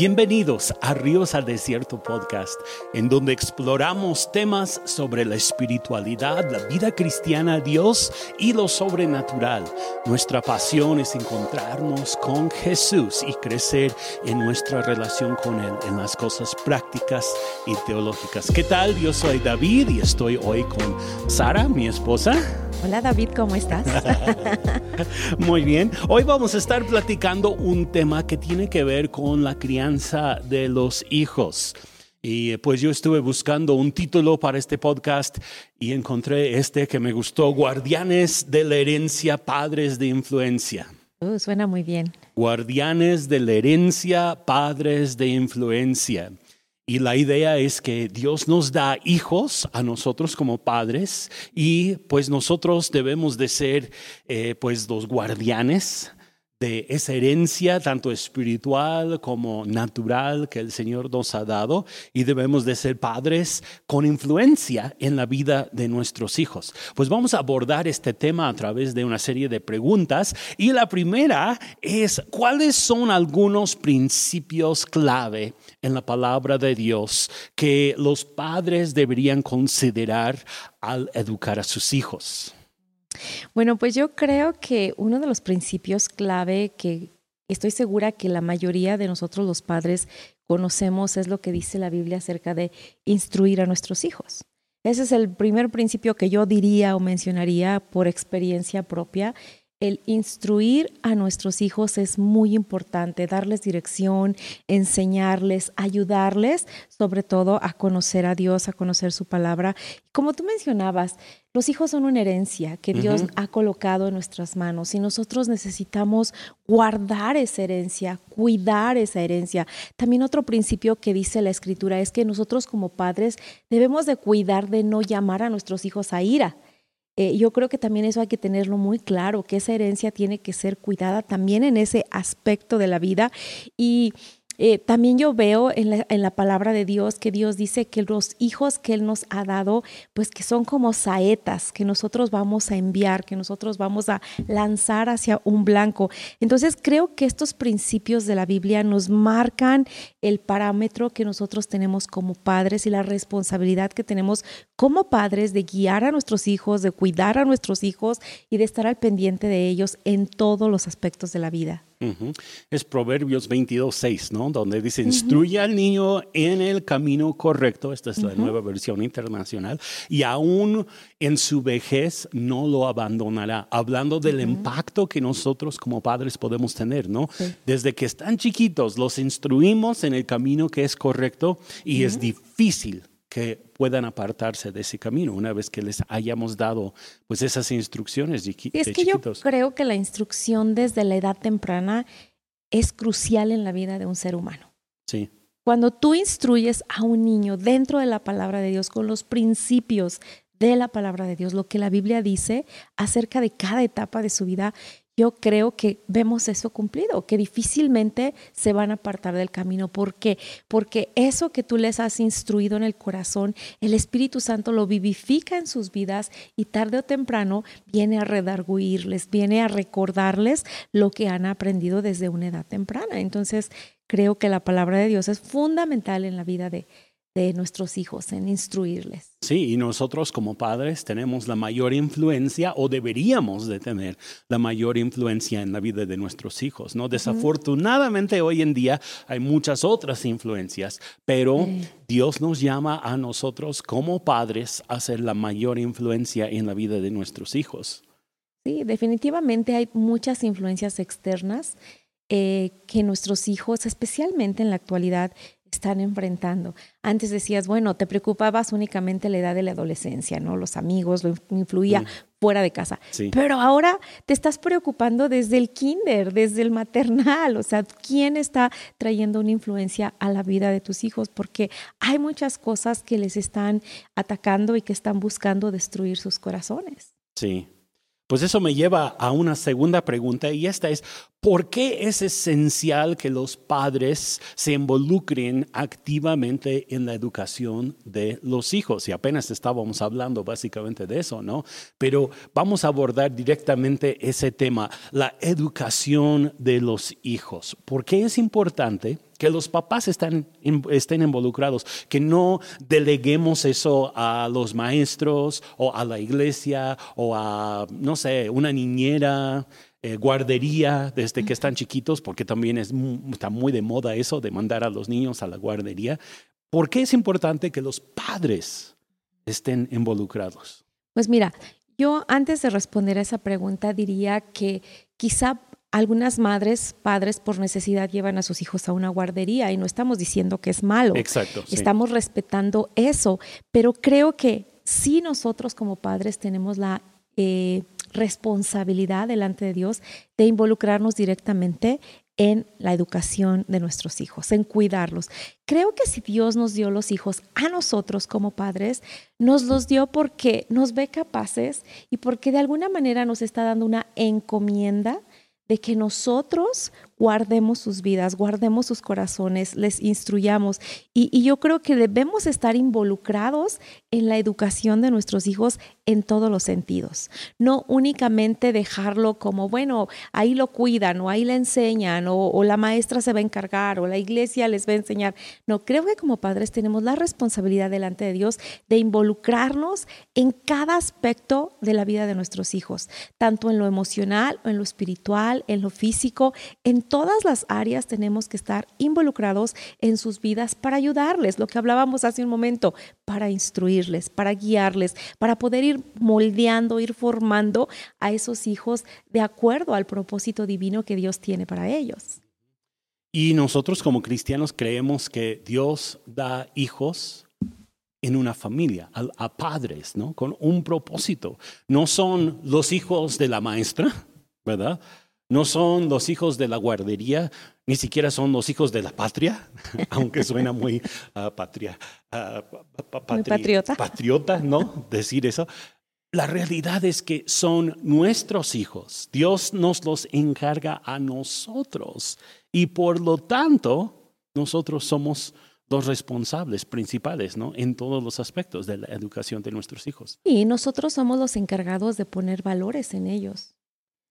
Bienvenidos a Ríos al Desierto Podcast, en donde exploramos temas sobre la espiritualidad, la vida cristiana, Dios y lo sobrenatural. Nuestra pasión es encontrarnos con Jesús y crecer en nuestra relación con Él en las cosas prácticas y teológicas. ¿Qué tal? Yo soy David y estoy hoy con Sara, mi esposa. Hola David, ¿cómo estás? Muy bien. Hoy vamos a estar platicando un tema que tiene que ver con la crianza de los hijos. Y pues yo estuve buscando un título para este podcast y encontré este que me gustó, Guardianes de la herencia, padres de influencia. Uh, suena muy bien. Guardianes de la herencia, padres de influencia. Y la idea es que Dios nos da hijos a nosotros como padres y pues nosotros debemos de ser eh, pues los guardianes de esa herencia, tanto espiritual como natural que el Señor nos ha dado y debemos de ser padres con influencia en la vida de nuestros hijos. Pues vamos a abordar este tema a través de una serie de preguntas y la primera es, ¿cuáles son algunos principios clave en la palabra de Dios que los padres deberían considerar al educar a sus hijos? Bueno, pues yo creo que uno de los principios clave que estoy segura que la mayoría de nosotros los padres conocemos es lo que dice la Biblia acerca de instruir a nuestros hijos. Ese es el primer principio que yo diría o mencionaría por experiencia propia el instruir a nuestros hijos es muy importante, darles dirección, enseñarles, ayudarles, sobre todo a conocer a Dios, a conocer su palabra. Como tú mencionabas, los hijos son una herencia que Dios ha colocado en nuestras manos y nosotros necesitamos guardar esa herencia, cuidar esa herencia. También otro principio que dice la escritura es que nosotros como padres debemos de cuidar de no llamar a nuestros hijos a ira eh, yo creo que también eso hay que tenerlo muy claro, que esa herencia tiene que ser cuidada también en ese aspecto de la vida. Y eh, también yo veo en la, en la, palabra de Dios que Dios dice que los hijos que Él nos ha dado, pues que son como saetas que nosotros vamos a enviar, que nosotros vamos a lanzar hacia un blanco. Entonces creo que estos principios de la Biblia nos marcan el parámetro que nosotros tenemos como padres y la responsabilidad que tenemos como padres de guiar a nuestros hijos, de cuidar a nuestros hijos y de estar al pendiente de ellos en todos los aspectos de la vida. Es Proverbios 22, 6, ¿no? Donde dice, instruye al niño en el camino correcto, esta es la nueva versión internacional, y aún en su vejez no lo abandonará, hablando del impacto que nosotros como padres podemos tener, ¿no? Desde que están chiquitos, los instruimos en el camino que es correcto y es difícil que puedan apartarse de ese camino una vez que les hayamos dado pues esas instrucciones de, es que Yo creo que la instrucción desde la edad temprana es crucial en la vida de un ser humano. Sí. Cuando tú instruyes a un niño dentro de la palabra de Dios con los principios de la palabra de Dios, lo que la Biblia dice acerca de cada etapa de su vida, yo creo que vemos eso cumplido, que difícilmente se van a apartar del camino. ¿Por qué? Porque eso que tú les has instruido en el corazón, el Espíritu Santo lo vivifica en sus vidas y tarde o temprano viene a redarguirles, viene a recordarles lo que han aprendido desde una edad temprana. Entonces, creo que la palabra de Dios es fundamental en la vida de, de nuestros hijos, en instruirles. Sí, y nosotros como padres tenemos la mayor influencia o deberíamos de tener la mayor influencia en la vida de nuestros hijos, ¿no? Desafortunadamente hoy en día hay muchas otras influencias, pero Dios nos llama a nosotros como padres a ser la mayor influencia en la vida de nuestros hijos. Sí, definitivamente hay muchas influencias externas eh, que nuestros hijos, especialmente en la actualidad, están enfrentando. Antes decías, bueno, te preocupabas únicamente la edad de la adolescencia, ¿no? Los amigos, lo influía mm. fuera de casa. Pero ahora te estás preocupando desde el kinder, desde el maternal, o sea, ¿quién está trayendo una influencia a la vida de tus hijos? Porque hay muchas cosas que les están atacando y que están buscando destruir sus corazones. Sí, pues eso me lleva a una segunda pregunta y esta es, ¿por qué es esencial que los padres se involucren activamente en la educación de los hijos? Y apenas estábamos hablando básicamente de eso, ¿no? Pero vamos a abordar directamente ese tema, la educación de los hijos. ¿Por qué es importante que los papás están, estén involucrados, que no deleguemos eso a los maestros o a la iglesia o a, no sé, una niñera. Eh, guardería desde que están chiquitos, porque también es, está muy de moda eso de mandar a los niños a la guardería. ¿Por qué es importante que los padres estén involucrados? Pues mira, yo antes de responder a esa pregunta diría que quizá algunas madres, padres por necesidad llevan a sus hijos a una guardería y no estamos diciendo que es malo. Exacto. Estamos respetando eso, pero creo que sí nosotros como padres tenemos la eh, responsabilidad delante de Dios de involucrarnos directamente en la educación de nuestros hijos, en cuidarlos. Creo que si Dios nos dio los hijos a nosotros como padres, nos los dio porque nos ve capaces y porque de alguna manera nos está dando una encomienda de que nosotros guardemos sus vidas, guardemos sus corazones, les instruyamos. Y, yo creo que debemos estar involucrados en la educación de nuestros hijos en todos los sentidos. No únicamente dejarlo como, bueno, ahí lo cuidan o ahí le enseñan o, la maestra se va a encargar o la iglesia les va a enseñar. No, creo que como padres tenemos la responsabilidad delante de Dios de involucrarnos en cada aspecto de la vida de nuestros hijos, tanto en lo emocional en lo espiritual, en lo físico, en todas las áreas tenemos que estar involucrados en sus vidas para ayudarles, lo que hablábamos hace un momento, para instruirles, para guiarles, para poder ir moldeando, ir formando a esos hijos de acuerdo al propósito divino que Dios tiene para ellos. Y nosotros como cristianos creemos que Dios da hijos en una familia, a, padres, ¿no? Con un propósito. No son los hijos de la maestra, ¿verdad? No son los hijos de la guardería, ni siquiera son los hijos de la patria, aunque suena muy uh, patria, uh, patriota. Patriota, ¿no? Decir eso. La realidad es que son nuestros hijos. Dios nos los encarga a nosotros y por lo tanto nosotros somos los responsables principales, ¿no? En todos los aspectos de la educación de nuestros hijos. Y nosotros somos los encargados de poner valores en ellos.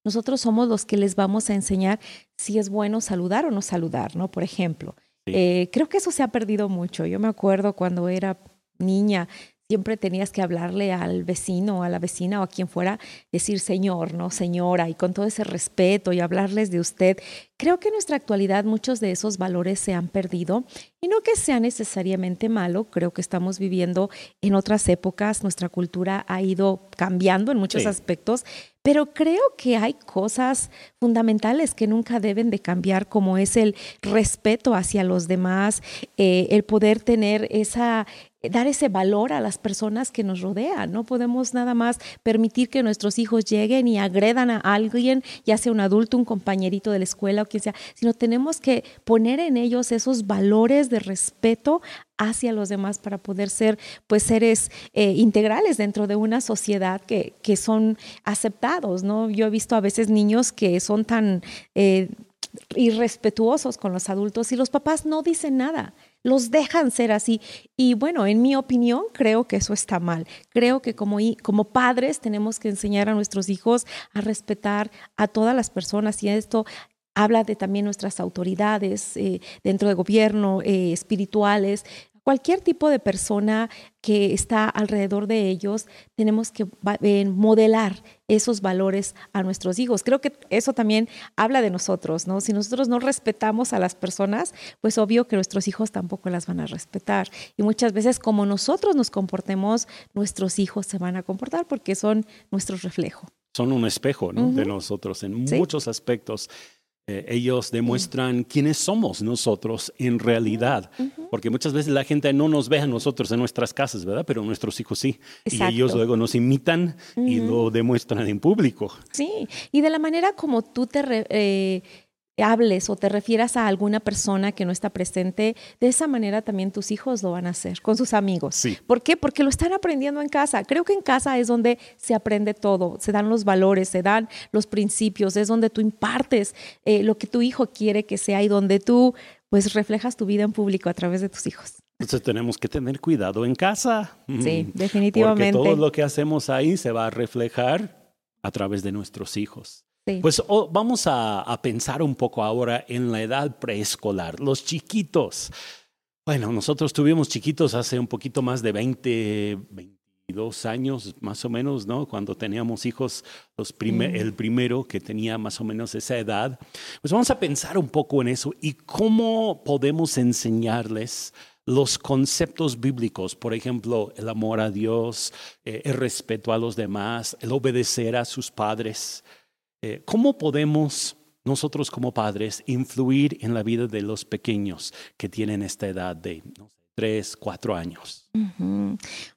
Nosotros somos los que les vamos a enseñar si es bueno saludar o no saludar, ¿no? Por ejemplo, eh, creo que eso se ha perdido mucho. Yo me acuerdo cuando era niña, siempre tenías que hablarle al vecino, a la vecina o a quien fuera, decir señor, no señora, y con todo ese respeto y hablarles de usted. Creo que en nuestra actualidad muchos de esos valores se han perdido y no que sea necesariamente malo, creo que estamos viviendo en otras épocas, nuestra cultura ha ido cambiando en muchos aspectos, pero creo que hay cosas fundamentales que nunca deben de cambiar, como es el respeto hacia los demás, eh, el poder tener esa, dar ese valor a las personas que nos rodean. No podemos nada más permitir que nuestros hijos lleguen y agredan a alguien, ya sea un adulto, un compañerito de la escuela o quien sea, sino tenemos que poner en ellos esos valores de respeto hacia los demás para poder ser pues seres eh, integrales dentro de una sociedad que, que, son aceptados, ¿no? Yo he visto a veces niños que son tan eh, irrespetuosos con los adultos y los papás no dicen nada los dejan ser así. Y bueno, en mi opinión, creo que eso está mal. Creo que como, como padres tenemos que enseñar a nuestros hijos a respetar a todas las personas y esto habla de también nuestras autoridades eh, dentro del gobierno, eh, espirituales, cualquier tipo de persona que está alrededor de ellos, tenemos que eh, modelar esos valores a nuestros hijos. Creo que eso también habla de nosotros, ¿no? Si nosotros no respetamos a las personas, pues obvio que nuestros hijos tampoco las van a respetar. Y muchas veces como nosotros nos comportemos, nuestros hijos se van a comportar porque son nuestro reflejo. Son un espejo ¿no? de nosotros en muchos aspectos. Eh, ellos demuestran quiénes somos nosotros en realidad, porque muchas veces la gente no nos ve a nosotros en nuestras casas, ¿verdad? Pero nuestros hijos sí. Y ellos luego nos imitan y lo demuestran en público. Sí, y de la manera como tú te... Eh, hables o te refieras a alguna persona que no está presente, de esa manera también tus hijos lo van a hacer con sus amigos. Sí. ¿Por qué? Porque lo están aprendiendo en casa. Creo que en casa es donde se aprende todo, se dan los valores, se dan los principios, es donde tú impartes eh, lo que tu hijo quiere que sea y donde tú pues reflejas tu vida en público a través de tus hijos. Entonces tenemos que tener cuidado en casa. Sí, definitivamente. Porque todo lo que hacemos ahí se va a reflejar a través de nuestros hijos. Pues oh, vamos a, a, pensar un poco ahora en la edad preescolar, los chiquitos. Bueno, nosotros tuvimos chiquitos hace un poquito más de 20, 22 años más o menos, ¿no? Cuando teníamos hijos, los primer, el primero que tenía más o menos esa edad. Pues vamos a pensar un poco en eso y cómo podemos enseñarles los conceptos bíblicos, por ejemplo, el amor a Dios, eh, el respeto a los demás, el obedecer a sus padres. Eh, ¿Cómo podemos nosotros como padres influir en la vida de los pequeños que tienen esta edad de tres, cuatro años?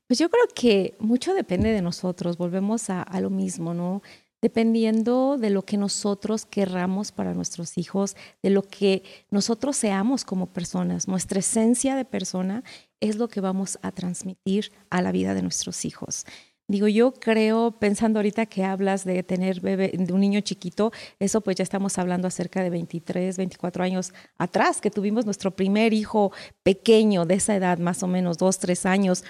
Pues yo creo que mucho depende de nosotros, volvemos a lo mismo, ¿no? dependiendo de lo que nosotros querramos para nuestros hijos, de lo que nosotros seamos como personas. Nuestra esencia de persona es lo que vamos a transmitir a la vida de nuestros hijos. Digo, yo creo, pensando ahorita que hablas de tener bebé, de un niño chiquito, eso pues ya estamos hablando acerca de 23, 24 años atrás, que tuvimos nuestro primer hijo pequeño de esa edad, más o menos dos, tres años.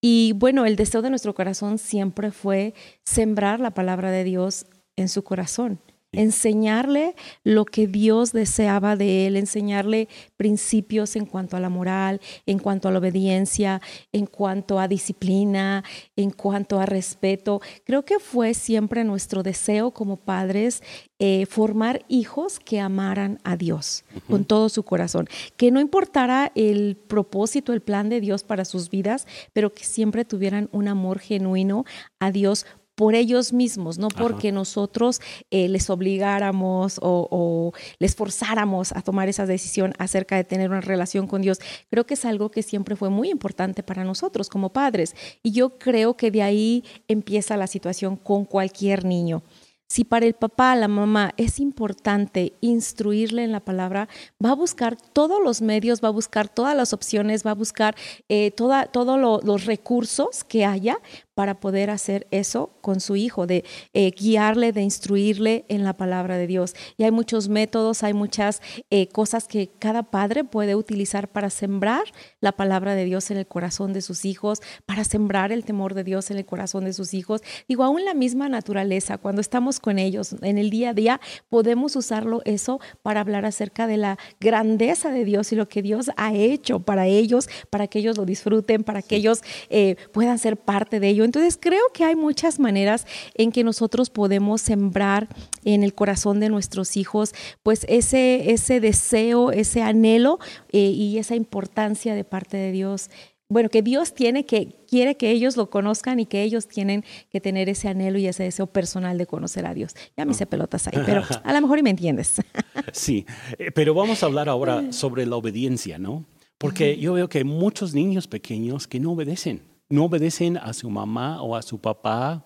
Y bueno, el deseo de nuestro corazón siempre fue sembrar la palabra de Dios en su corazón enseñarle lo que Dios deseaba de él, enseñarle principios en cuanto a la moral, en cuanto a la obediencia, en cuanto a disciplina, en cuanto a respeto. Creo que fue siempre nuestro deseo como padres eh, formar hijos que amaran a Dios con todo su corazón, que no importara el propósito, el plan de Dios para sus vidas, pero que siempre tuvieran un amor genuino a Dios por ellos mismos, no porque nosotros eh, les obligáramos o, les forzáramos a tomar esa decisión acerca de tener una relación con Dios. Creo que es algo que siempre fue muy importante para nosotros como padres. Y yo creo que de ahí empieza la situación con cualquier niño. Si para el papá, la mamá es importante instruirle en la palabra, va a buscar todos los medios, va a buscar todas las opciones, va a buscar eh, todos los recursos que haya para poder hacer eso con su hijo, de eh, guiarle, de instruirle en la palabra de Dios. Y hay muchos métodos, hay muchas eh, cosas que cada padre puede utilizar para sembrar la palabra de Dios en el corazón de sus hijos, para sembrar el temor de Dios en el corazón de sus hijos. Digo, aún la misma naturaleza, cuando estamos con ellos en el día a día, podemos usarlo eso para hablar acerca de la grandeza de Dios y lo que Dios ha hecho para ellos, para que ellos lo disfruten, para que ellos eh, puedan ser parte de ello entonces creo que hay muchas maneras en que nosotros podemos sembrar en el corazón de nuestros hijos pues ese, ese deseo, ese anhelo eh, y esa importancia de parte de Dios bueno, que Dios tiene que quiere que ellos lo conozcan y que ellos tienen que tener ese anhelo y ese deseo personal de conocer a Dios. Ya me hice pelotas ahí, pero a lo mejor y me entiendes. Sí, eh, pero vamos a hablar ahora sobre la obediencia, ¿no? Porque yo veo que hay muchos niños pequeños que no obedecen no obedecen a su mamá o a su papá.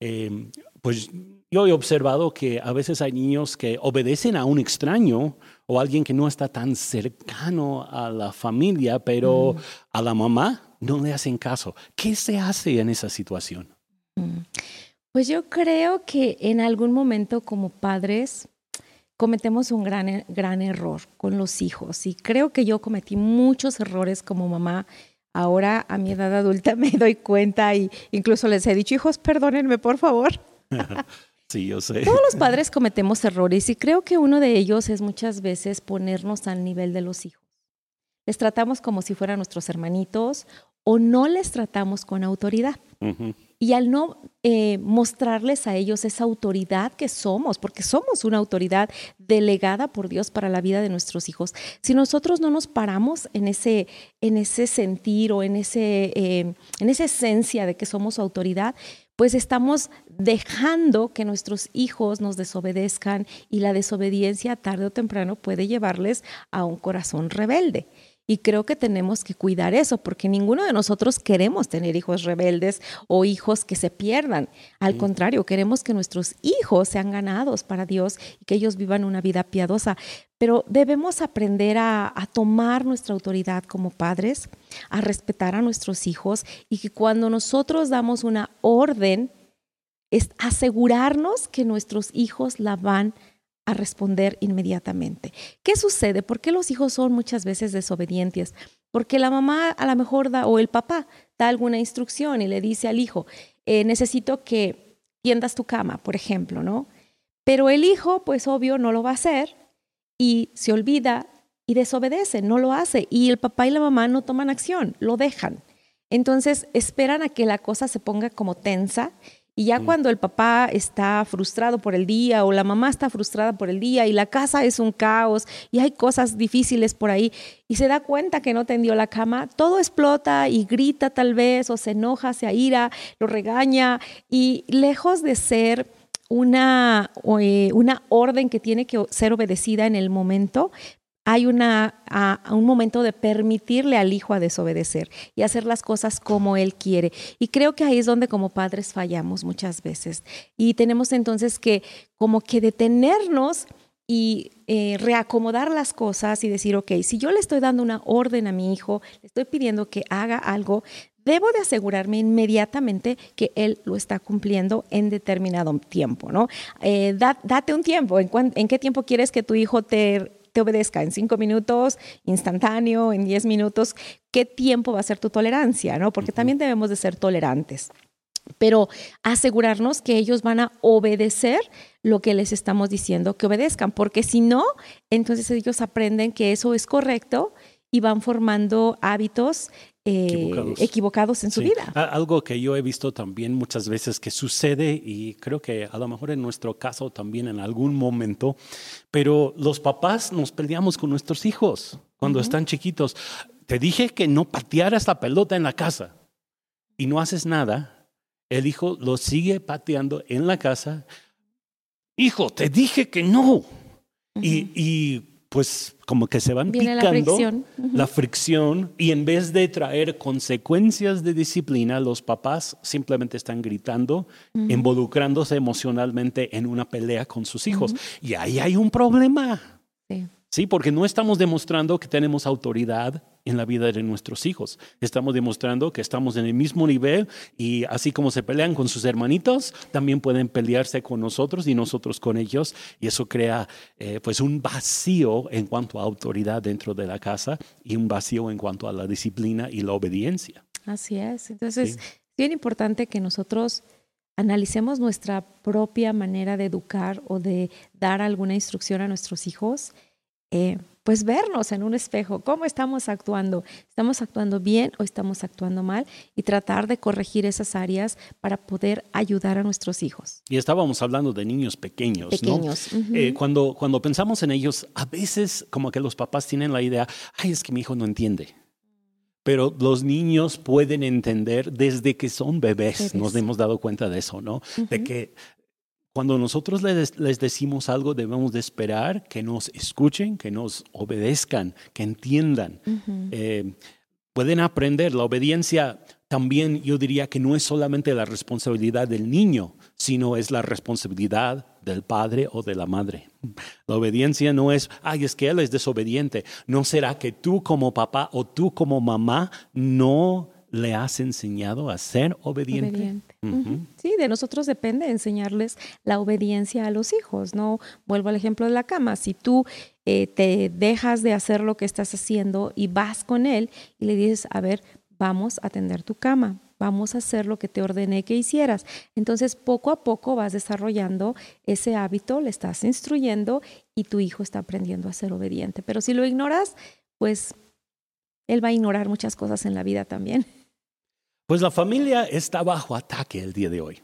Em, pues yo he observado que a veces hay niños que obedecen a un extraño o a alguien que no está tan cercano a la familia, pero mm. a la mamá no le hacen caso. ¿Qué se hace en esa situación? Mm. Pues yo creo que en algún momento como padres cometemos un gran, gran error con los hijos y creo que yo cometí muchos errores como mamá Ahora a mi edad adulta me doy cuenta y incluso les he dicho, hijos, perdónenme por favor. Sí, yo sé. Todos los padres cometemos errores y creo que uno de ellos es muchas veces ponernos al nivel de los hijos. Les tratamos como si fueran nuestros hermanitos o no les tratamos con autoridad y al no eh, mostrarles a ellos esa autoridad que somos, porque somos una autoridad delegada por Dios para la vida de nuestros hijos, si nosotros no nos paramos en ese, en ese sentir o en, ese, eh, en esa esencia de que somos autoridad, pues estamos dejando que nuestros hijos nos desobedezcan y la desobediencia tarde o temprano puede llevarles a un corazón rebelde. Y creo que tenemos que cuidar eso, porque ninguno de nosotros queremos tener hijos rebeldes o hijos que se pierdan. Al contrario, queremos que nuestros hijos sean ganados para Dios y que ellos vivan una vida piadosa. Pero debemos aprender a, tomar nuestra autoridad como padres, a respetar a nuestros hijos y que cuando nosotros damos una orden, es asegurarnos que nuestros hijos la van a a responder inmediatamente. ¿Qué sucede? ¿Por qué los hijos son muchas veces desobedientes? Porque la mamá a lo mejor da, o el papá da alguna instrucción y le dice al hijo, eh, necesito que tiendas tu cama, por ejemplo, ¿no? Pero el hijo, pues obvio, no lo va a hacer y se olvida y desobedece, no lo hace. Y el papá y la mamá no toman acción, lo dejan. Entonces esperan a que la cosa se ponga como tensa y ya mm. cuando el papá está frustrado por el día o la mamá está frustrada por el día y la casa es un caos y hay cosas difíciles por ahí y se da cuenta que no tendió la cama, todo explota y grita tal vez o se enoja, se aira, lo regaña y lejos de ser una, eh, una orden que tiene que ser obedecida en el momento, hay una, un momento de permitirle al hijo a desobedecer y hacer las cosas como él quiere. Y creo que ahí es donde como padres fallamos muchas veces. Y tenemos entonces que como que detenernos y eh, reacomodar las cosas y decir, ok, si yo le estoy dando una orden a mi hijo, le estoy pidiendo que haga algo, debo de asegurarme inmediatamente que él lo está cumpliendo en determinado tiempo, ¿no? Eh, date un tiempo, ¿En, ¿en qué tiempo quieres que tu hijo te te obedezca en cinco minutos, instantáneo, en diez minutos, ¿qué tiempo va a ser tu tolerancia? ¿no? Porque también debemos de ser tolerantes pero asegurarnos que ellos van a obedecer lo que les estamos diciendo que obedezcan, porque si no, entonces ellos aprenden que eso es correcto y van formando hábitos eh, equivocados. en su vida. Algo que yo he visto también muchas veces que sucede y creo que a lo mejor en nuestro caso también en algún momento, pero los papás nos peleamos con nuestros hijos cuando están chiquitos. Te dije que no patearas la pelota en la casa y no haces nada. El hijo lo sigue pateando en la casa. Hijo, te dije que no. y, y pues como que se van picando la fricción. y en vez de traer consecuencias de disciplina, los papás simplemente están gritando, involucrándose emocionalmente en una pelea con sus hijos. Y ahí hay un problema. Sí. Sí, porque no estamos demostrando que tenemos autoridad en la vida de nuestros hijos. Estamos demostrando que estamos en el mismo nivel y así como se pelean con sus hermanitos, también pueden pelearse con nosotros y nosotros con ellos. Y eso crea eh, pues un vacío en cuanto a autoridad dentro de la casa y un vacío en cuanto a la disciplina y la obediencia. Así es. Entonces, es bien importante que nosotros analicemos nuestra propia manera de educar o de dar alguna instrucción a nuestros hijos eh, pues vernos en un espejo, cómo estamos actuando, estamos actuando bien o estamos actuando mal y tratar de corregir esas áreas para poder ayudar a nuestros hijos. Y estábamos hablando de niños pequeños, pequeños. ¿no? Eh, cuando, cuando pensamos en ellos, a veces como que los papás tienen la idea, ay, es que mi hijo no entiende. Pero los niños pueden entender desde que son bebés, nos hemos dado cuenta de eso, ¿no? De que cuando nosotros les, decimos algo, debemos de esperar que nos escuchen, que nos obedezcan, que entiendan. Eh, pueden aprender. La obediencia también yo diría que no es solamente la responsabilidad del niño, sino es la responsabilidad del padre o de la madre. La obediencia no es, ay, es que él es desobediente. ¿No será que tú como papá o tú como mamá no le has enseñado a ser obediente. Sí, de nosotros depende enseñarles la obediencia a los hijos. No vuelvo al ejemplo de la cama. Si tú eh, te dejas de hacer lo que estás haciendo y vas con él y le dices, a ver, vamos a tender tu cama, vamos a hacer lo que te ordené que hicieras. Entonces, poco a poco vas desarrollando ese hábito, le estás instruyendo y tu hijo está aprendiendo a ser obediente. Pero si lo ignoras, pues él va a ignorar muchas cosas en la vida también. Pues la familia está bajo ataque el día de hoy.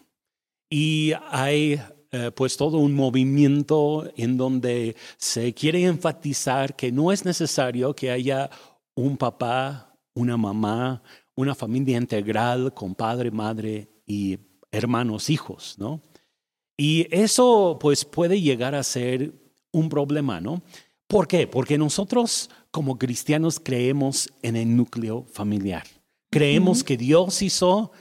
Y hay eh, pues todo un movimiento en donde se quiere enfatizar que no es necesario que haya un papá, una mamá, una familia integral con padre, madre y hermanos, hijos, ¿no? Y eso pues puede llegar a ser un problema, ¿no? ¿Por qué? Porque nosotros como cristianos creemos en el núcleo familiar. Creemos que Dios hizo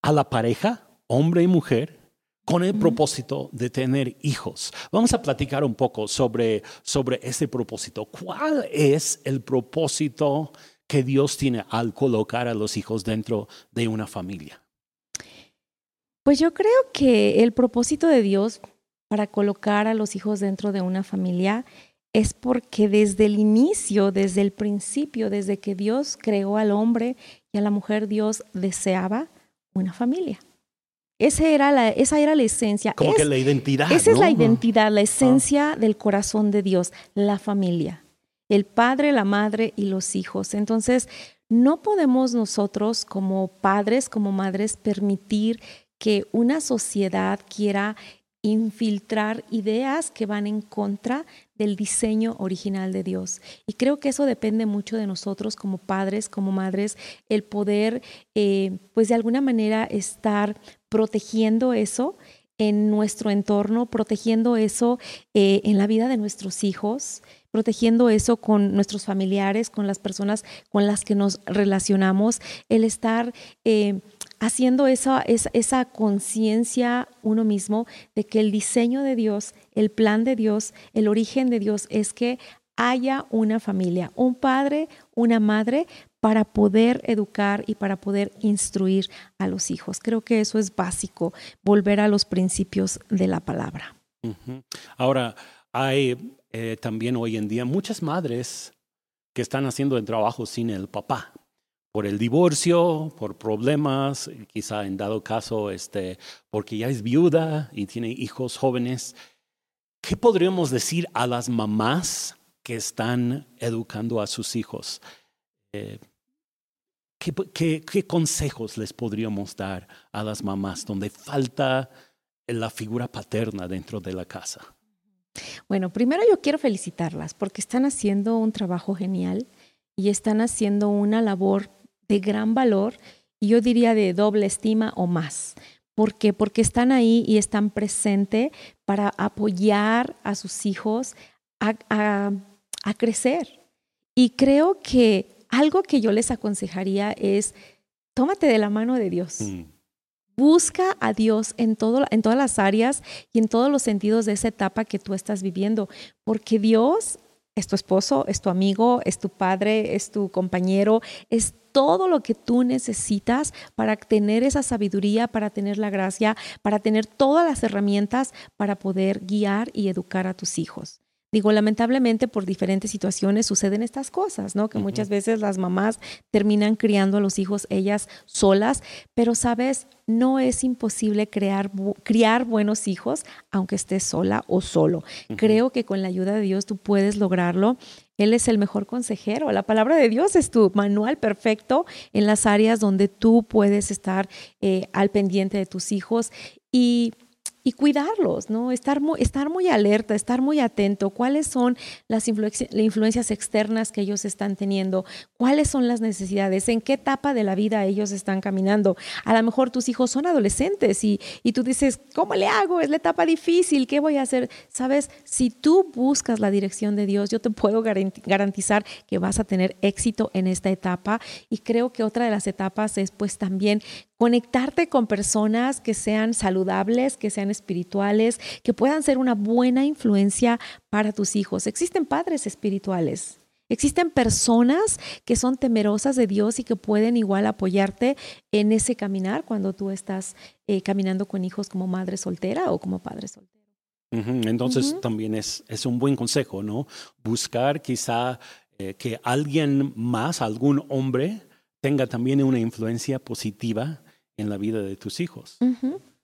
a la pareja, hombre y mujer, con el propósito de tener hijos. Vamos a platicar un poco sobre, sobre ese propósito. ¿Cuál es el propósito que Dios tiene al colocar a los hijos dentro de una familia? Pues yo creo que el propósito de Dios para colocar a los hijos dentro de una familia es porque desde el inicio, desde el principio, desde que Dios creó al hombre y a la mujer, Dios deseaba una familia. Esa era la, esa era la esencia. Como que la identidad. Esa es la identidad, la esencia del corazón de Dios, la familia. El padre, la madre y los hijos. Entonces, no podemos nosotros como padres, como madres, permitir que una sociedad quiera infiltrar ideas que van en contra del diseño original de Dios. Y creo que eso depende mucho de nosotros como padres, como madres, el poder, eh, pues de alguna manera estar protegiendo eso en nuestro entorno, protegiendo eso eh, en la vida de nuestros hijos, protegiendo eso con nuestros familiares, con las personas con las que nos relacionamos, el estar... Eh, haciendo esa, esa, conciencia uno mismo de que el diseño de Dios, el plan de Dios, el origen de Dios es que haya una familia, un padre, una madre para poder educar y para poder instruir a los hijos. Creo que eso es básico, volver a los principios de la palabra. Ahora, hay eh, también hoy en día muchas madres que están haciendo el trabajo sin el papá por el divorcio, por problemas, quizá en dado caso, este, porque ya es viuda y tiene hijos jóvenes. ¿Qué podríamos decir a las mamás que están educando a sus hijos? Eh, ¿qué, qué, qué consejos les podríamos dar a las mamás donde falta la figura paterna dentro de la casa? Bueno, primero yo quiero felicitarlas porque están haciendo un trabajo genial y están haciendo una labor de gran valor y yo diría de doble estima o más. ¿Por qué? Porque están ahí y están presentes para apoyar a sus hijos a, a, a, crecer. Y creo que algo que yo les aconsejaría es, tómate de la mano de Dios. Mm. Busca a Dios en, todo, en todas las áreas y en todos los sentidos de esa etapa que tú estás viviendo, porque Dios es tu esposo, es tu amigo, es tu padre, es tu compañero, es todo lo que tú necesitas para tener esa sabiduría, para tener la gracia, para tener todas las herramientas para poder guiar y educar a tus hijos. Digo, lamentablemente por diferentes situaciones suceden estas cosas, ¿no? Que uh -huh. muchas veces las mamás terminan criando a los hijos ellas solas, pero sabes, no es imposible crear, criar buenos hijos aunque estés sola o solo. Uh -huh. Creo que con la ayuda de Dios tú puedes lograrlo. Él es el mejor consejero. La palabra de Dios es tu manual perfecto en las áreas donde tú puedes estar eh, al pendiente de tus hijos y y cuidarlos, ¿no? Estar muy, estar muy alerta, estar muy atento. ¿Cuáles son las influencias externas que ellos están teniendo? ¿Cuáles son las necesidades? ¿En qué etapa de la vida ellos están caminando? A lo mejor tus hijos son adolescentes y, y tú dices, ¿cómo le hago? Es la etapa difícil, ¿qué voy a hacer? Sabes, si tú buscas la dirección de Dios, yo te puedo garantizar que vas a tener éxito en esta etapa. Y creo que otra de las etapas es pues también conectarte con personas que sean saludables, que sean espirituales, que puedan ser una buena influencia para tus hijos. Existen padres espirituales. Existen personas que son temerosas de Dios y que pueden igual apoyarte en ese caminar cuando tú estás eh, caminando con hijos como madre soltera o como padre soltero. Uh -huh. Entonces uh -huh. también es, es, un buen consejo, ¿no? Buscar quizá eh, que alguien más, algún hombre, tenga también una influencia positiva en la vida de tus hijos.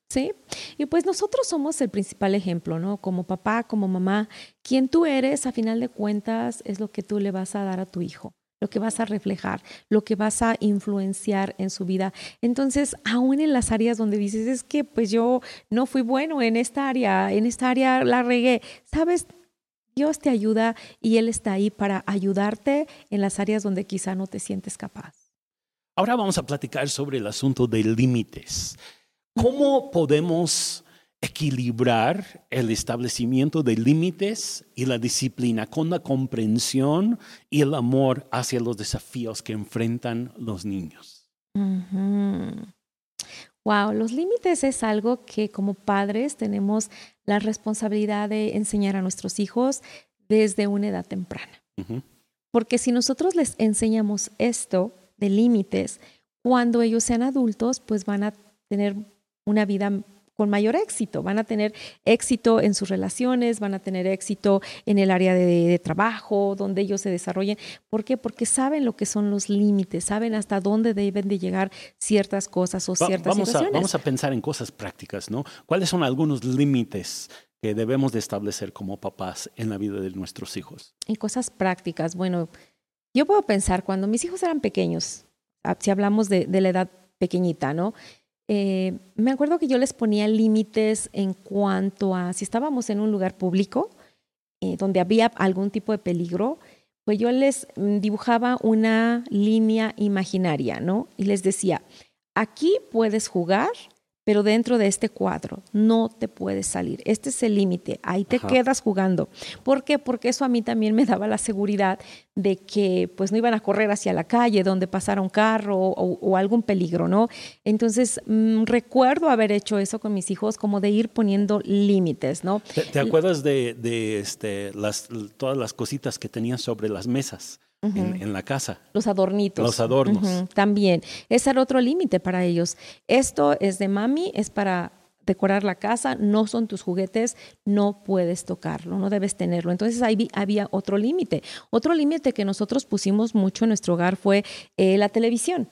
Sí, y pues nosotros somos el principal ejemplo, ¿no? Como papá, como mamá, quien tú eres, a final de cuentas, es lo que tú le vas a dar a tu hijo, lo que vas a reflejar, lo que vas a influenciar en su vida. Entonces, aún en las áreas donde dices, es que pues yo no fui bueno en esta área, en esta área la regué, ¿sabes? Dios te ayuda y Él está ahí para ayudarte en las áreas donde quizá no te sientes capaz. Ahora vamos a platicar sobre el asunto de límites. ¿Cómo podemos equilibrar el establecimiento de límites y la disciplina con la comprensión y el amor hacia los desafíos que enfrentan los niños? Uh -huh. Wow, los límites es algo que como padres tenemos la responsabilidad de enseñar a nuestros hijos desde una edad temprana. Uh -huh. Porque si nosotros les enseñamos esto, de límites, cuando ellos sean adultos, pues van a tener una vida con mayor éxito, van a tener éxito en sus relaciones, van a tener éxito en el área de, trabajo, donde ellos se desarrollen. ¿Por qué? Porque saben lo que son los límites, saben hasta dónde deben de llegar ciertas cosas o ciertas vamos situaciones. A, vamos a pensar en cosas prácticas, ¿no? ¿Cuáles son algunos límites que debemos de establecer como papás en la vida de nuestros hijos? En cosas prácticas, bueno, yo puedo pensar cuando mis hijos eran pequeños, ah, si hablamos de, la edad pequeñita, ¿no? Eh, me acuerdo que yo les ponía límites en cuanto a si estábamos en un lugar público eh, donde había algún tipo de peligro, pues yo les mm, dibujaba una línea imaginaria, ¿no? Y les decía, aquí puedes jugar, pero dentro de este cuadro no te puedes salir. Este es el límite, ahí te quedas jugando. ¿Por qué? Porque eso a mí también me daba la seguridad de que pues no iban a correr hacia la calle donde pasara un carro o, algún peligro, ¿no? Entonces mm, recuerdo haber hecho eso con mis hijos, como de ir poniendo límites, ¿no? ¿Te, acuerdas de, este, las, todas las cositas que tenías sobre las mesas? En, la casa. Los adornitos. Los adornos. También. Ese era otro límite para ellos. Esto es de mami, es para decorar la casa, no son tus juguetes, no puedes tocarlo, no debes tenerlo. Entonces ahí había otro límite. Otro límite que nosotros pusimos mucho en nuestro hogar fue eh, la televisión.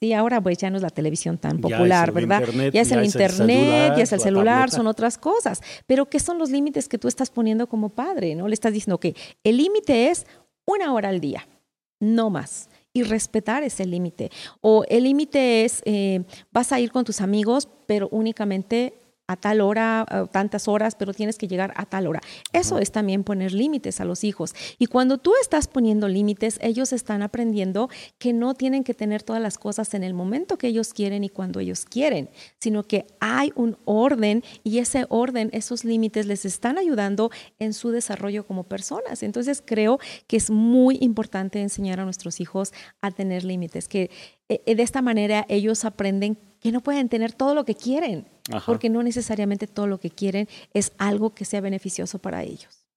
Sí. ahora pues ya no es la televisión tan popular, ¿verdad? ya es el internet, ya es el celular, son otras cosas. Pero ¿qué son los límites que tú estás poniendo como padre? ¿No? Le estás diciendo que el límite es una hora al día, no más. Y respetar ese límite. O el límite es, eh, vas a ir con tus amigos, pero únicamente a tal hora, tantas horas, pero tienes que llegar a tal hora. Eso es también poner límites a los hijos. Y cuando tú estás poniendo límites, ellos están aprendiendo que no tienen que tener todas las cosas en el momento que ellos quieren y cuando ellos quieren, sino que hay un orden y ese orden, esos límites les están ayudando en su desarrollo como personas. Entonces creo que es muy importante enseñar a nuestros hijos a tener límites, que eh, de esta manera ellos aprenden que no pueden tener todo lo que quieren, porque no necesariamente todo lo que quieren es algo que sea beneficioso para ellos.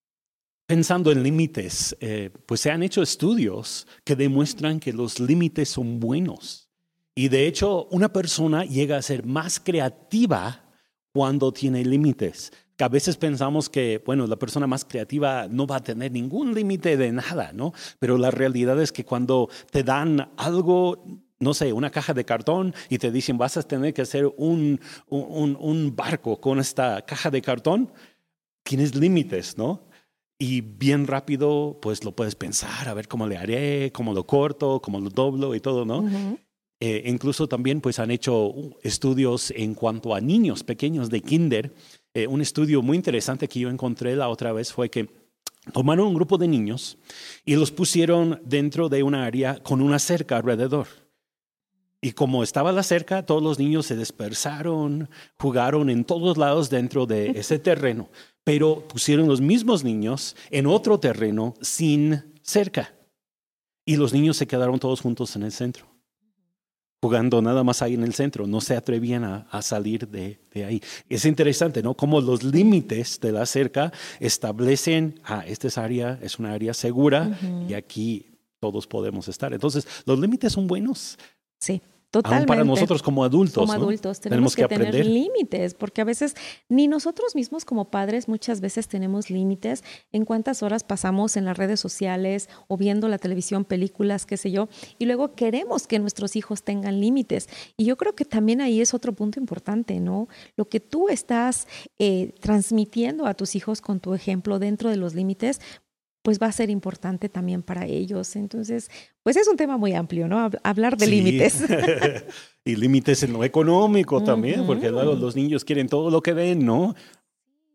Pensando en límites, eh, pues se han hecho estudios que demuestran que los límites son buenos. Y de hecho, una persona llega a ser más creativa cuando tiene límites. Que a veces pensamos que, bueno, la persona más creativa no va a tener ningún límite de nada, ¿no? Pero la realidad es que cuando te dan algo no sé, una caja de cartón y te dicen vas a tener que hacer un, un, barco con esta caja de cartón, tienes límites, ¿no? Y bien rápido, pues lo puedes pensar, a ver cómo le haré, cómo lo corto, cómo lo doblo y todo, ¿no? Eh, incluso también pues han hecho estudios en cuanto a niños pequeños de kinder. Eh, un estudio muy interesante que yo encontré la otra vez fue que tomaron un grupo de niños y los pusieron dentro de una área con una cerca alrededor. Y como estaba la cerca, todos los niños se dispersaron, jugaron en todos lados dentro de ese terreno, pero pusieron los mismos niños en otro terreno sin cerca. Y los niños se quedaron todos juntos en el centro, jugando nada más ahí en el centro, no se atrevían a, salir de, ahí. Es interesante, ¿no? Como los límites de la cerca establecen, ah, esta es área, es una área segura y aquí todos podemos estar. Entonces, los límites son buenos. Sí. Totalmente. para nosotros como adultos. Como adultos tenemos, que, tener límites, porque a veces ni nosotros mismos como padres muchas veces tenemos límites en cuántas horas pasamos en las redes sociales o viendo la televisión, películas, qué sé yo, y luego queremos que nuestros hijos tengan límites. Y yo creo que también ahí es otro punto importante, ¿no? Lo que tú estás eh, transmitiendo a tus hijos con tu ejemplo dentro de los límites, pues va a ser importante también para ellos. Entonces, pues es un tema muy amplio, ¿no? Hablar de límites. y límites en lo económico también, porque luego los niños quieren todo lo que ven, ¿no?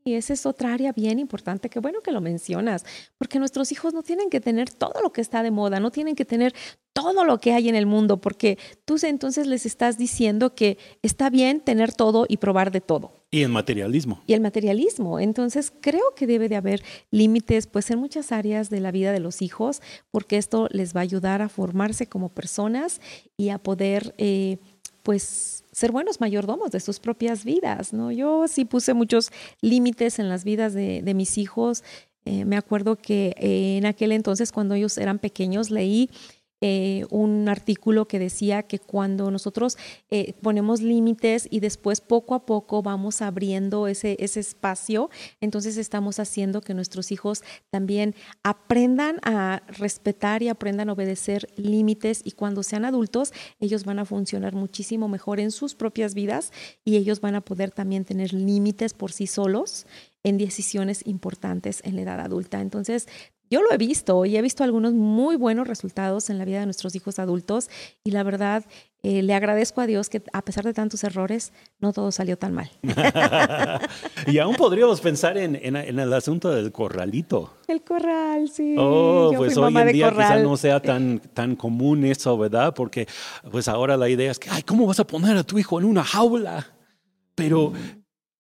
Y esa es otra área bien importante, que bueno que lo mencionas, porque nuestros hijos no tienen que tener todo lo que está de moda, no tienen que tener todo lo que hay en el mundo, porque tú entonces les estás diciendo que está bien tener todo y probar de todo. Y el materialismo. Y el materialismo. Entonces creo que debe de haber límites pues en muchas áreas de la vida de los hijos, porque esto les va a ayudar a formarse como personas y a poder eh, pues ser buenos mayordomos de sus propias vidas, ¿no? Yo sí puse muchos límites en las vidas de, mis hijos. Eh, me acuerdo que eh, en aquel entonces, cuando ellos eran pequeños, leí eh, un artículo que decía que cuando nosotros eh, ponemos límites y después poco a poco vamos abriendo ese, ese espacio, entonces estamos haciendo que nuestros hijos también aprendan a respetar y aprendan a obedecer límites y cuando sean adultos ellos van a funcionar muchísimo mejor en sus propias vidas y ellos van a poder también tener límites por sí solos en decisiones importantes en la edad adulta. Entonces, yo lo he visto y he visto algunos muy buenos resultados en la vida de nuestros hijos adultos y la verdad eh, le agradezco a Dios que a pesar de tantos errores, no todo salió tan mal. y aún podríamos pensar en, el asunto del corralito. El corral, sí. Oh, pues hoy en día quizás no sea tan, tan común eso, ¿verdad? Porque pues ahora la idea es que, ay, ¿cómo vas a poner a tu hijo en una jaula? Pero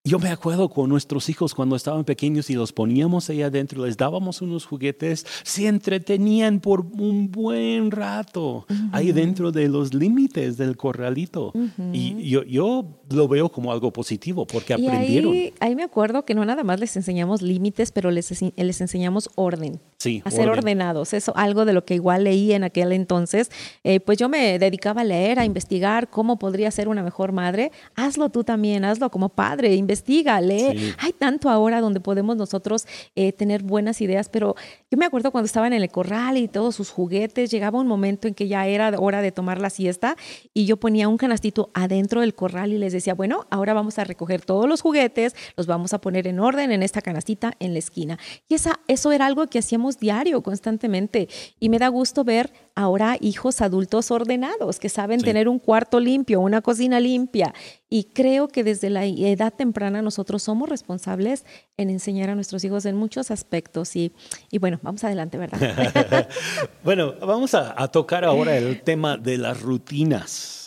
yo me acuerdo con nuestros hijos cuando estaban pequeños y los poníamos ahí adentro, les dábamos unos juguetes, se entretenían por un buen rato ahí dentro de los límites del corralito. Y yo, yo, lo veo como algo positivo porque aprendieron. Ahí, me acuerdo que no nada más les enseñamos límites, pero les, les enseñamos orden. Sí, a ser ordenados. Eso, algo de lo que igual leí en aquel entonces. Eh, pues yo me dedicaba a leer, a investigar cómo podría ser una mejor madre. Hazlo tú también, hazlo como padre, investiga, lee. Hay tanto ahora donde podemos nosotros eh, tener buenas ideas, pero yo me acuerdo cuando estaban en el corral y todos sus juguetes, llegaba un momento en que ya era hora de tomar la siesta y yo ponía un canastito adentro del corral y les decía, bueno, ahora vamos a recoger todos los juguetes, los vamos a poner en orden en esta canastita en la esquina. Y esa, eso era algo que hacíamos diario, constantemente. Y me da gusto ver ahora hijos adultos ordenados, que saben tener un cuarto limpio, una cocina limpia. Y creo que desde la edad temprana nosotros somos responsables en enseñar a nuestros hijos en muchos aspectos. Y, y bueno, vamos adelante, ¿verdad? bueno, vamos a, a tocar ahora el tema de las rutinas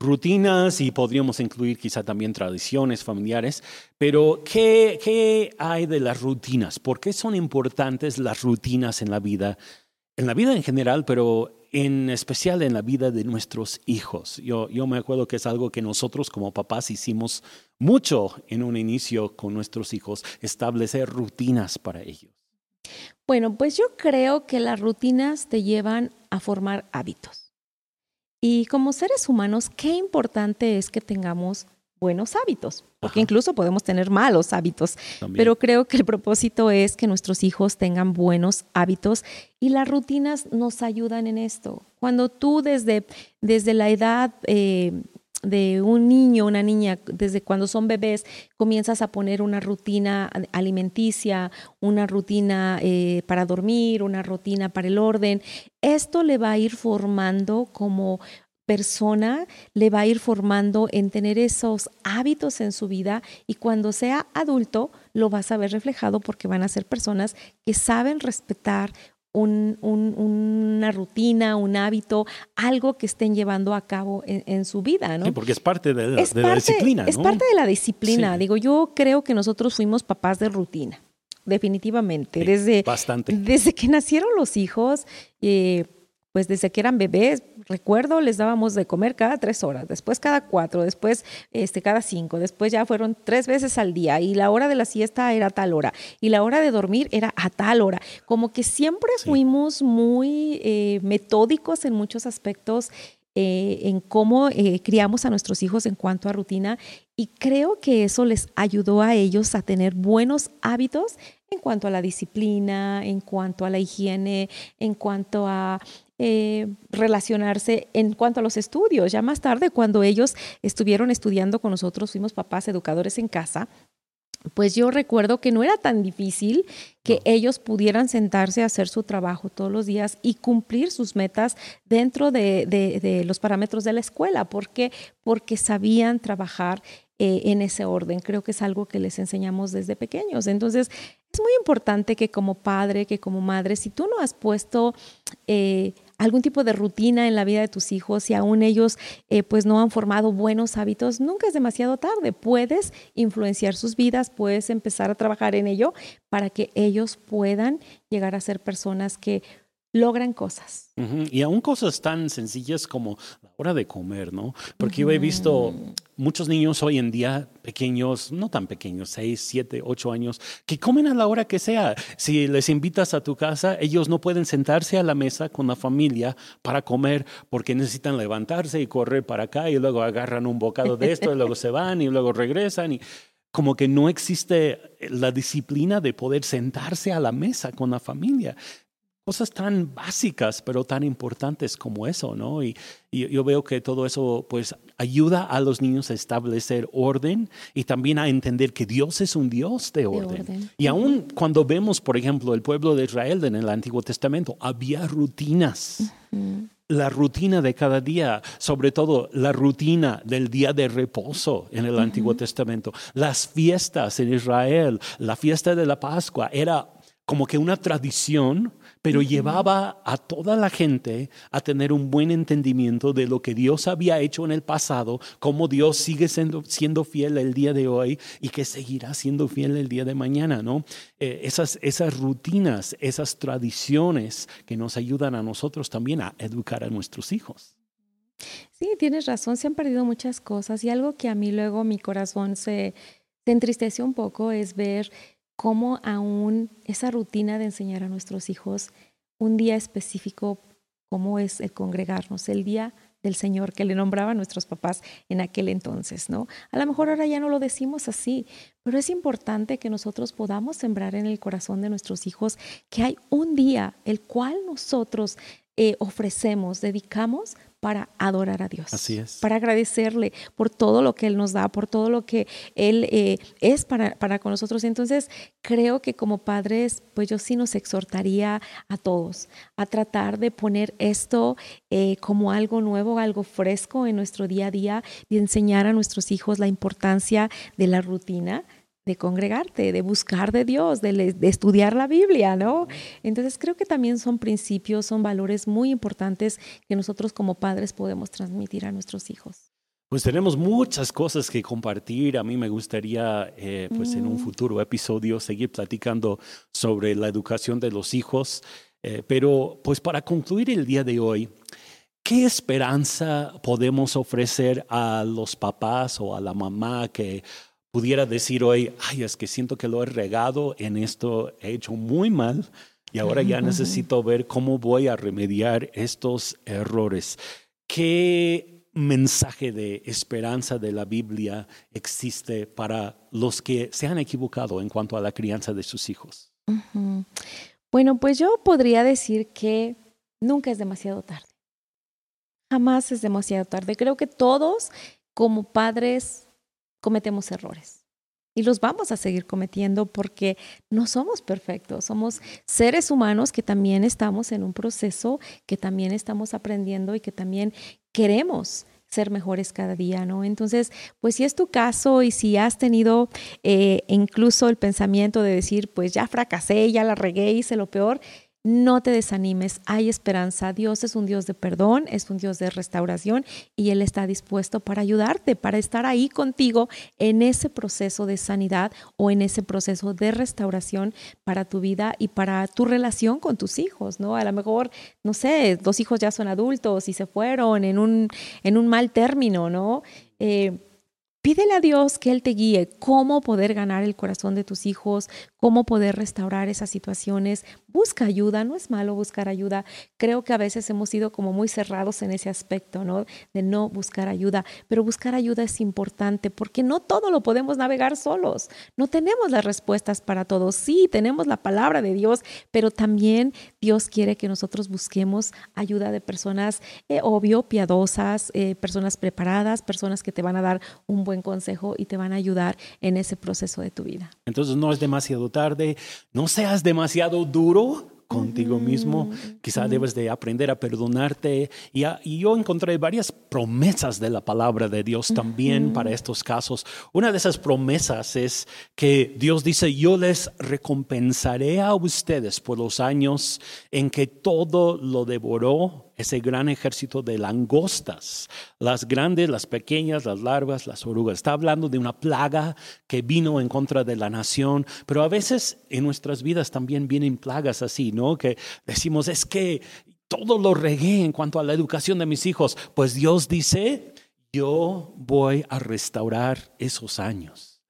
rutinas y podríamos incluir quizá también tradiciones familiares, pero ¿qué, ¿qué, hay de las rutinas? ¿Por qué son importantes las rutinas en la vida? En la vida en general, pero en especial en la vida de nuestros hijos. Yo, yo me acuerdo que es algo que nosotros como papás hicimos mucho en un inicio con nuestros hijos, establecer rutinas para ellos. Bueno, pues yo creo que las rutinas te llevan a formar hábitos. Y como seres humanos, qué importante es que tengamos buenos hábitos, porque incluso podemos tener malos hábitos, pero creo que el propósito es que nuestros hijos tengan buenos hábitos y las rutinas nos ayudan en esto. Cuando tú desde, desde la edad eh, de un niño, una niña, desde cuando son bebés, comienzas a poner una rutina alimenticia, una rutina eh, para dormir, una rutina para el orden. Esto le va a ir formando como persona, le va a ir formando en tener esos hábitos en su vida y cuando sea adulto lo vas a ver reflejado porque van a ser personas que saben respetar una rutina, un hábito, algo que estén llevando a cabo en, su vida, ¿no? Sí, porque es parte de la, disciplina. Es parte de la disciplina. Digo, yo creo que nosotros fuimos papás de rutina, definitivamente. desde, bastante. Desde que nacieron los hijos, eh, pues desde que eran bebés, recuerdo, les dábamos de comer cada tres horas, después cada cuatro, después este, cada cinco, después ya fueron tres veces al día y la hora de la siesta era a tal hora y la hora de dormir era a tal hora. Como que siempre fuimos muy eh, metódicos en muchos aspectos. Eh, en cómo eh, criamos a nuestros hijos en cuanto a rutina y creo que eso les ayudó a ellos a tener buenos hábitos en cuanto a la disciplina, en cuanto a la higiene, en cuanto a eh, relacionarse en cuanto a los estudios. Ya más tarde, cuando ellos estuvieron estudiando con nosotros, fuimos papás educadores en casa, pues yo recuerdo que no era tan difícil que ellos pudieran sentarse a hacer su trabajo todos los días y cumplir sus metas dentro de, los parámetros de la escuela. ¿Por qué? Porque sabían trabajar eh, en ese orden. Creo que es algo que les enseñamos desde pequeños. Entonces, es muy importante que como padre, que como madre, si tú no has puesto eh, algún tipo de rutina en la vida de tus hijos y aún ellos eh, pues no han formado buenos hábitos, nunca es demasiado tarde. Puedes influenciar sus vidas, puedes empezar a trabajar en ello para que ellos puedan llegar a ser personas que logran cosas. Y aún cosas tan sencillas como la hora de comer, ¿no? Porque yo he visto muchos niños hoy en día pequeños, no tan pequeños, seis, siete, ocho años, que comen a la hora que sea. Si les invitas a tu casa, ellos no pueden sentarse a la mesa con la familia para comer porque necesitan levantarse y correr para acá y luego agarran un bocado de esto y luego se van y luego regresan y como que no existe la disciplina de poder sentarse a la mesa con la familia cosas tan básicas, pero tan importantes como eso, ¿no? Y, yo veo que todo eso, pues, ayuda a los niños a establecer orden y también a entender que Dios es un Dios de orden. Y aún cuando vemos, por ejemplo, el pueblo de Israel en el Antiguo Testamento, había rutinas. La rutina de cada día, sobre todo la rutina del día de reposo en el Antiguo Testamento, las fiestas en Israel, la fiesta de la Pascua, era como que una tradición pero llevaba a toda la gente a tener un buen entendimiento de lo que Dios había hecho en el pasado, cómo Dios sigue siendo, siendo fiel el día de hoy y que seguirá siendo fiel el día de mañana, ¿no? Eh, esas, esas rutinas, esas tradiciones que nos ayudan a nosotros también a educar a nuestros hijos. Sí, tienes razón, se han perdido muchas cosas y algo que a mí luego mi corazón se, se entristece un poco es ver cómo aún esa rutina de enseñar a nuestros hijos un día específico, cómo es el congregarnos, el día del Señor que le nombraba a nuestros papás en aquel entonces, ¿no? A lo mejor ahora ya no lo decimos así, pero es importante que nosotros podamos sembrar en el corazón de nuestros hijos que hay un día el cual nosotros eh, ofrecemos, dedicamos para adorar a Dios. Así es. Para agradecerle por todo lo que Él nos da, por todo lo que Él eh, es para, para con nosotros. Entonces, creo que como padres, pues yo sí nos exhortaría a todos a tratar de poner esto eh, como algo nuevo, algo fresco en nuestro día a día y enseñar a nuestros hijos la importancia de la rutina de congregarte, de buscar de Dios, de, estudiar la Biblia, ¿no? Entonces creo que también son principios, son valores muy importantes que nosotros como padres podemos transmitir a nuestros hijos. Pues tenemos muchas cosas que compartir. A mí me gustaría, eh, pues en un mm. futuro episodio, seguir platicando sobre la educación de los hijos. Eh, pero, pues para concluir el día de hoy, ¿qué esperanza podemos ofrecer a los papás o a la mamá que pudiera decir hoy, ay, es que siento que lo he regado en esto, he hecho muy mal y ahora ya necesito ver cómo voy a remediar estos errores. ¿Qué mensaje de esperanza de la Biblia existe para los que se han equivocado en cuanto a la crianza de sus hijos? Bueno, pues yo podría decir que nunca es demasiado tarde. Jamás es demasiado tarde. Creo que todos como padres cometemos errores. Y los vamos a seguir cometiendo porque no somos perfectos, somos seres humanos que también estamos en un proceso, que también estamos aprendiendo y que también queremos ser mejores cada día, ¿no? Entonces, pues si es tu caso y si has tenido eh, incluso el pensamiento de decir, pues ya fracasé, ya la regué, hice lo peor, no te desanimes, hay esperanza. Dios es un Dios de perdón, es un Dios de restauración y Él está dispuesto para ayudarte, para estar ahí contigo en ese proceso de sanidad o en ese proceso de restauración para tu vida y para tu relación con tus hijos, ¿no? A lo mejor, no sé, dos hijos ya son adultos y se fueron en un, en un mal término, ¿no? Eh, Pídele a Dios que Él te guíe cómo poder ganar el corazón de tus hijos, cómo poder restaurar esas situaciones. Busca ayuda, no es malo buscar ayuda. Creo que a veces hemos sido como muy cerrados en ese aspecto, ¿no? De no buscar ayuda, pero buscar ayuda es importante porque no todo lo podemos navegar solos. No tenemos las respuestas para todo. Sí, tenemos la palabra de Dios, pero también Dios quiere que nosotros busquemos ayuda de personas, eh, obvio, piadosas, eh, personas preparadas, personas que te van a dar un buen consejo y te van a ayudar en ese proceso de tu vida. Entonces no es demasiado tarde, no seas demasiado duro contigo mismo. Quizá debes de aprender a perdonarte. Y, yo encontré varias promesas de la palabra de Dios también para estos casos. Una de esas promesas es que Dios dice, yo les recompensaré a ustedes por los años en que todo lo devoró ese gran ejército de langostas, las grandes, las pequeñas, las larvas, las orugas. Está hablando de una plaga que vino en contra de la nación, pero a veces en nuestras vidas también vienen plagas así, ¿no? Que decimos, es que todo lo regué en cuanto a la educación de mis hijos. Pues Dios dice, yo voy a restaurar esos años.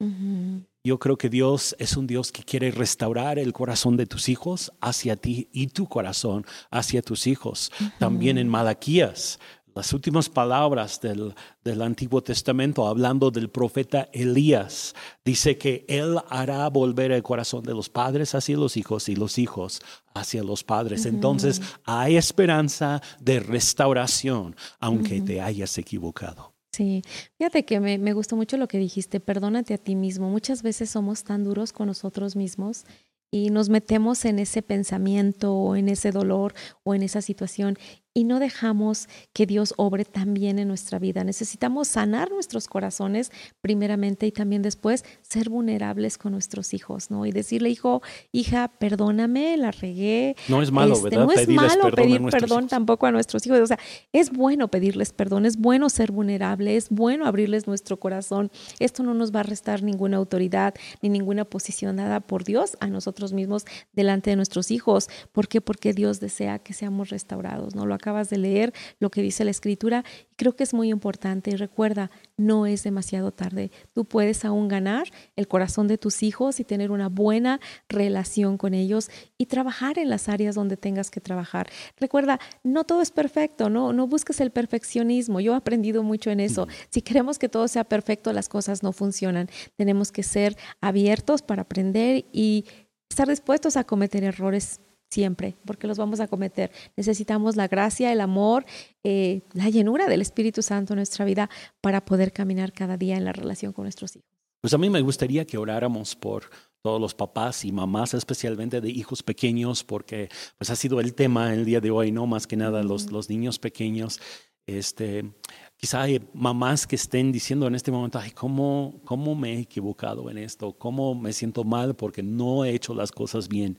Yo creo que Dios es un Dios que quiere restaurar el corazón de tus hijos hacia ti y tu corazón hacia tus hijos. También en Malaquías, las últimas palabras del, del, Antiguo Testamento, hablando del profeta Elías, dice que Él hará volver el corazón de los padres hacia los hijos y los hijos hacia los padres. Entonces hay esperanza de restauración, aunque te hayas equivocado. Sí, fíjate que me, me, gustó mucho lo que dijiste, perdónate a ti mismo. Muchas veces somos tan duros con nosotros mismos y nos metemos en ese pensamiento o en ese dolor o en esa situación y no dejamos que Dios obre también en nuestra vida. Necesitamos sanar nuestros corazones primeramente y también después ser vulnerables con nuestros hijos, ¿no? Y decirle, hijo, hija, perdóname, la regué. No es malo, este, ¿verdad? No es malo pedir perdón tampoco a nuestros hijos. O sea, es bueno pedirles perdón, es bueno ser vulnerable, es bueno abrirles nuestro corazón. Esto no nos va a restar ninguna autoridad ni ninguna posición dada por Dios a nosotros mismos delante de nuestros hijos. ¿Por qué? Porque Dios desea que seamos restaurados, ¿no? Lo acabas de leer, lo que dice la escritura, y creo que es muy importante. Y recuerda, no es demasiado tarde. Tú puedes aún ganar el corazón de tus hijos y tener una buena relación con ellos y trabajar en las áreas donde tengas que trabajar. Recuerda, no todo es perfecto, no, no busques el perfeccionismo. Yo he aprendido mucho en eso. Si queremos que todo sea perfecto, las cosas no funcionan. Tenemos que ser abiertos para aprender y estar dispuestos a cometer errores siempre, porque los vamos a cometer. Necesitamos la gracia, el amor, eh, la llenura del Espíritu Santo en nuestra vida para poder caminar cada día en la relación con nuestros hijos. Pues a mí me gustaría que oráramos por todos los papás y mamás, especialmente de hijos pequeños, porque pues ha sido el tema el día de hoy, ¿no? Más que nada los, los niños pequeños. Este, quizá hay mamás que estén diciendo en este momento, ay, ¿cómo, ¿cómo me he equivocado en esto? ¿Cómo me siento mal porque no he hecho las cosas bien?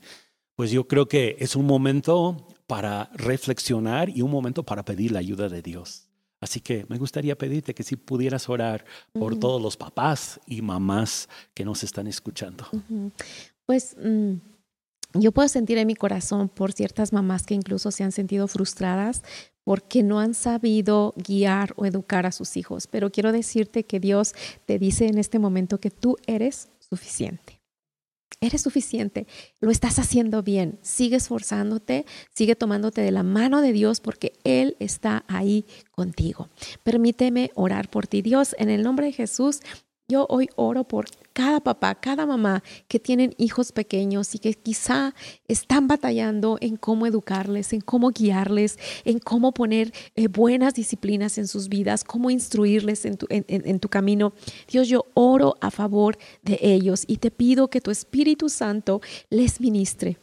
Pues yo creo que es un momento para reflexionar y un momento para pedir la ayuda de Dios. Así que me gustaría pedirte que si pudieras orar por todos los papás y mamás que nos están escuchando. Pues mm, yo puedo sentir en mi corazón por ciertas mamás que incluso se han sentido frustradas porque no han sabido guiar o educar a sus hijos. Pero quiero decirte que Dios te dice en este momento que tú eres suficiente. Eres suficiente, lo estás haciendo bien, sigue esforzándote, sigue tomándote de la mano de Dios porque Él está ahí contigo. Permíteme orar por ti, Dios, en el nombre de Jesús. Yo hoy oro por cada papá, cada mamá que tienen hijos pequeños y que quizá están batallando en cómo educarles, en cómo guiarles, en cómo poner eh, buenas disciplinas en sus vidas, cómo instruirles en tu, en tu camino. Dios, yo oro a favor de ellos y te pido que tu Espíritu Santo les ministre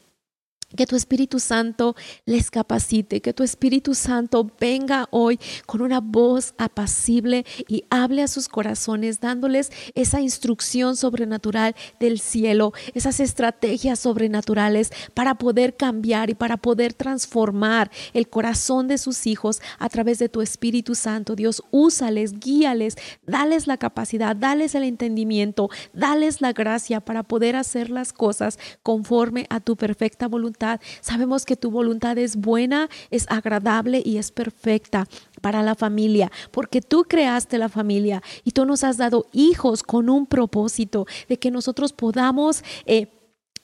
que tu Espíritu Santo les capacite, que tu Espíritu Santo venga hoy con una voz apacible y hable a sus corazones, dándoles esa instrucción sobrenatural del cielo, esas estrategias sobrenaturales para poder cambiar y para poder transformar el corazón de sus hijos a través de tu Espíritu Santo. Dios, úsales, guíales, dales la capacidad, dales el entendimiento, dales la gracia para poder hacer las cosas conforme a tu perfecta voluntad Sabemos que tu voluntad es buena, es agradable y es perfecta para la familia, porque tú creaste la familia y tú nos has dado hijos con un propósito de que nosotros podamos... Eh,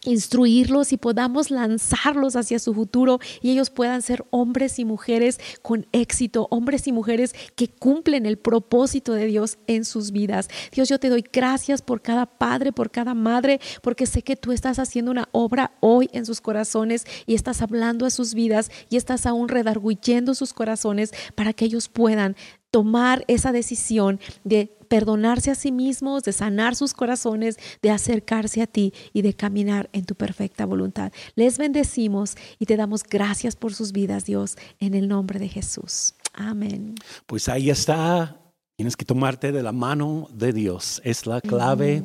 instruirlos y podamos lanzarlos hacia su futuro y ellos puedan ser hombres y mujeres con éxito, hombres y mujeres que cumplen el propósito de Dios en sus vidas. Dios, yo te doy gracias por cada padre, por cada madre, porque sé que tú estás haciendo una obra hoy en sus corazones y estás hablando a sus vidas y estás aún redarguyendo sus corazones para que ellos puedan tomar esa decisión de perdonarse a sí mismos, de sanar sus corazones, de acercarse a ti y de caminar en tu perfecta voluntad. Les bendecimos y te damos gracias por sus vidas, Dios, en el nombre de Jesús. Amén. Pues ahí está. Tienes que tomarte de la mano de Dios. Es la clave.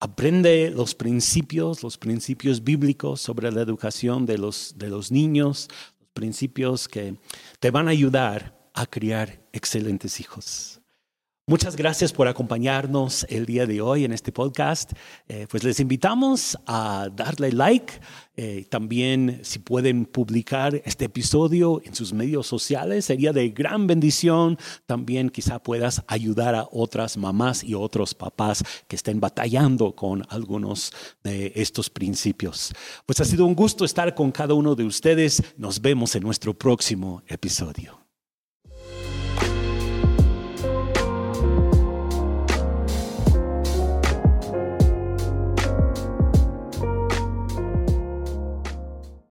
Aprende los principios, los principios bíblicos sobre la educación de los, de los niños, principios que te van a ayudar a criar excelentes hijos. Muchas gracias por acompañarnos el día de hoy en este podcast. Eh, pues les invitamos a darle like. Eh, también si pueden publicar este episodio en sus medios sociales, sería de gran bendición. También quizá puedas ayudar a otras mamás y otros papás que estén batallando con algunos de estos principios. Pues ha sido un gusto estar con cada uno de ustedes. Nos vemos en nuestro próximo episodio.